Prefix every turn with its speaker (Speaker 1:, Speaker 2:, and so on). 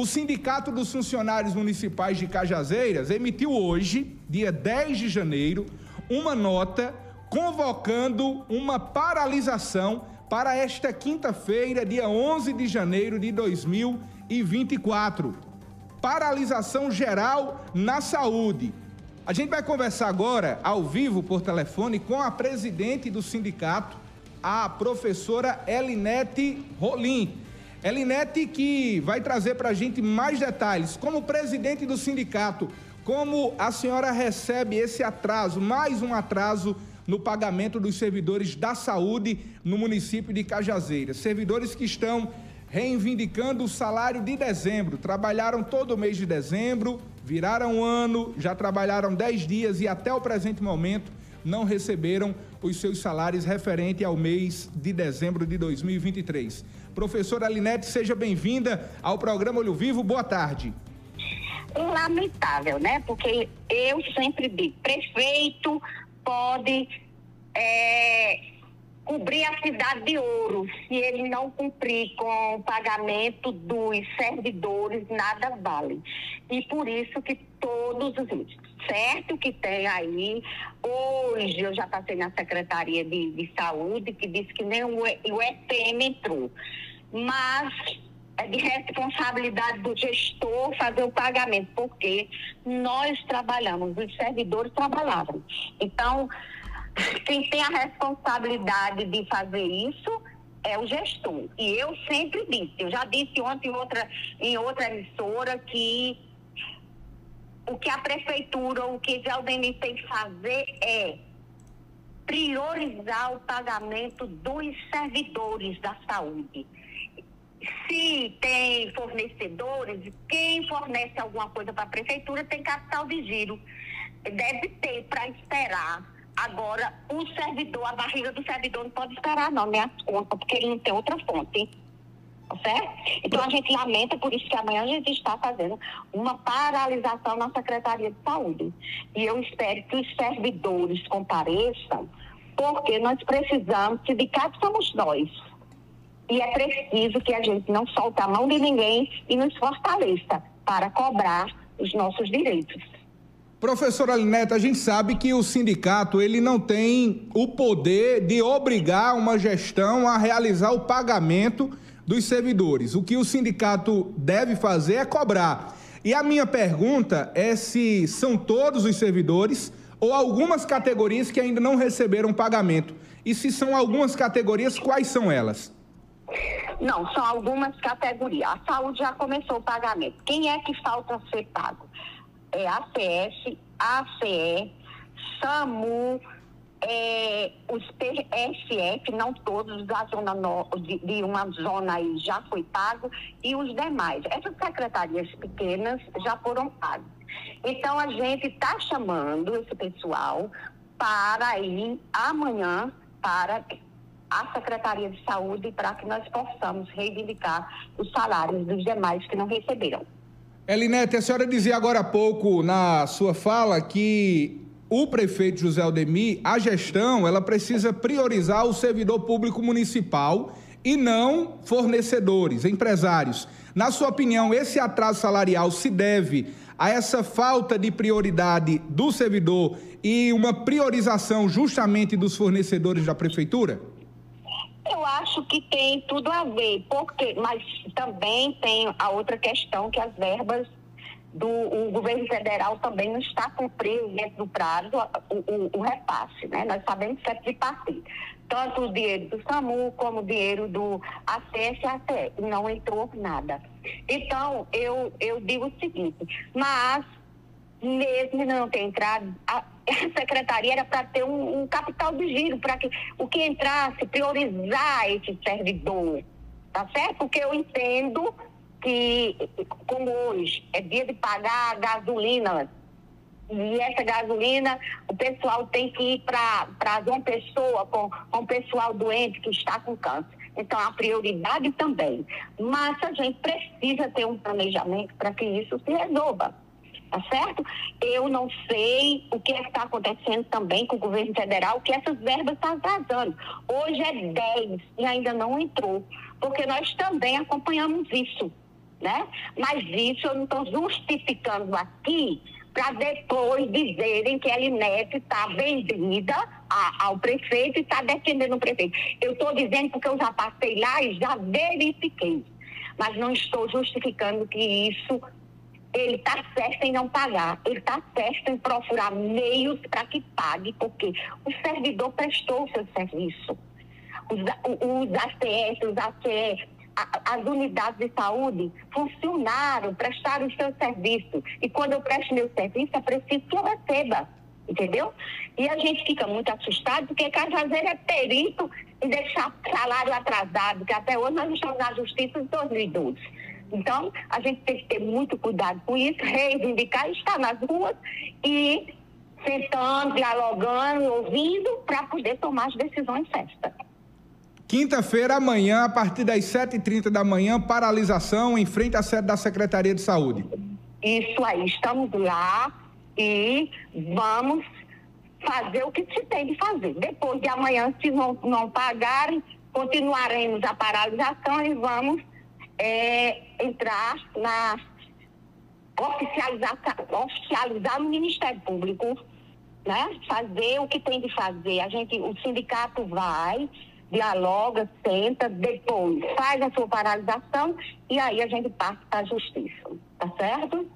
Speaker 1: O Sindicato dos Funcionários Municipais de Cajazeiras emitiu hoje, dia 10 de janeiro, uma nota convocando uma paralisação para esta quinta-feira, dia 11 de janeiro de 2024. Paralisação geral na saúde. A gente vai conversar agora, ao vivo, por telefone, com a presidente do sindicato, a professora Elinete Rolim. Elinete que vai trazer para a gente mais detalhes. Como presidente do sindicato, como a senhora recebe esse atraso, mais um atraso no pagamento dos servidores da saúde no município de Cajazeiras. Servidores que estão reivindicando o salário de dezembro. Trabalharam todo o mês de dezembro, viraram ano, já trabalharam 10 dias e até o presente momento não receberam os seus salários referente ao mês de dezembro de 2023. Professora Alinete, seja bem-vinda ao programa Olho Vivo. Boa tarde.
Speaker 2: Lamentável, né? Porque eu sempre digo, prefeito pode é, cobrir a cidade de ouro. Se ele não cumprir com o pagamento dos servidores, nada vale. E por isso que todos os certo que tem aí, hoje eu já passei na Secretaria de, de Saúde, que disse que nem o, o ETM entrou. Mas é de responsabilidade do gestor fazer o pagamento, porque nós trabalhamos, os servidores trabalhavam. Então, quem tem a responsabilidade de fazer isso é o gestor. E eu sempre disse, eu já disse ontem em outra, em outra emissora que o que a prefeitura, o que o Aldemir tem que fazer é priorizar o pagamento dos servidores da saúde. Se tem fornecedores, quem fornece alguma coisa para a prefeitura tem capital de giro. Deve ter para esperar Agora, o servidor, a barriga do servidor não pode esperar, não, nem as contas, porque ele não tem outra fonte. Tá certo? Então, a gente lamenta, por isso que amanhã a gente está fazendo uma paralisação na Secretaria de Saúde. E eu espero que os servidores compareçam, porque nós precisamos, sindicatos somos nós. E é preciso que a gente não solte a mão de ninguém e nos fortaleça para cobrar os nossos direitos.
Speaker 1: Professora Alineta, a gente sabe que o sindicato ele não tem o poder de obrigar uma gestão a realizar o pagamento dos servidores. O que o sindicato deve fazer é cobrar. E a minha pergunta é se são todos os servidores ou algumas categorias que ainda não receberam pagamento. E se são algumas categorias, quais são elas?
Speaker 2: Não, são algumas categorias. A saúde já começou o pagamento. Quem é que falta ser pago? É, ACS, ACE, SAMU, é, os PSF, não todos da zona no, de, de, uma zona aí já foi pago, e os demais. Essas secretarias pequenas já foram pagas. Então a gente está chamando esse pessoal para ir amanhã para a Secretaria de Saúde para que nós possamos reivindicar os salários dos demais que não receberam.
Speaker 1: Elinete, a senhora dizia agora há pouco na sua fala que o prefeito José Aldemir, a gestão, ela precisa priorizar o servidor público municipal e não fornecedores, empresários. Na sua opinião, esse atraso salarial se deve a essa falta de prioridade do servidor e uma priorização justamente dos fornecedores da prefeitura?
Speaker 2: Eu acho que tem tudo a ver, porque, mas também tem a outra questão que as verbas do o governo federal também não está cumprindo dentro do prazo o, o, o, repasse, né? Nós sabemos que é tripartite. Tanto o dinheiro do SAMU como o dinheiro do ACS ACE. Não entrou nada. Então, eu, eu digo o seguinte, mas mesmo não ter entrado, a, a secretaria era para ter um, um, capital de giro, para que o que entrasse, priorizar esse servidor, tá certo? Porque eu entendo que, como hoje é dia de pagar a gasolina, e essa gasolina, o pessoal tem que ir para uma pessoa com, com o pessoal doente que está com câncer. Então, a prioridade também. Mas a gente precisa ter um planejamento para que isso se resolva tá certo? Eu não sei o que está acontecendo também com o governo federal, que essas verbas estão atrasando. Hoje é 10 e ainda não entrou, porque nós também acompanhamos isso. né? Mas isso eu não estou justificando aqui para depois dizerem que a Linete está vendida a, ao prefeito e está defendendo o prefeito. Eu estou dizendo porque eu já passei lá e já verifiquei. Mas não estou justificando que isso ele está certo em não pagar, ele está certo em procurar meios para que pague, porque o servidor prestou o seu serviço. Os, os ACS, os ACE, as unidades de saúde funcionaram, prestaram o seu serviço. E quando eu presto meu serviço, é preciso que eu receba. Entendeu? E a gente fica muito assustado porque Cajazeiro é perito em deixar salário atrasado, que até hoje nós estamos na justiça de 2012. Então, a gente tem que ter muito cuidado com isso, reivindicar, estar nas ruas e sentando, dialogando, ouvindo, para poder tomar as decisões certas.
Speaker 1: Quinta-feira, amanhã, a partir das 7h30 da manhã, paralisação em frente à sede da Secretaria de Saúde.
Speaker 2: Isso aí, estamos lá e vamos fazer o que se tem de fazer. Depois de amanhã, se não, não pagarem, continuaremos a paralisação e vamos é, entrar na oficializar, oficializar no Ministério Público, né? Fazer o que tem de fazer. A gente, o sindicato vai, dialoga, senta, depois faz a sua paralisação e aí a gente passa para a justiça, tá certo?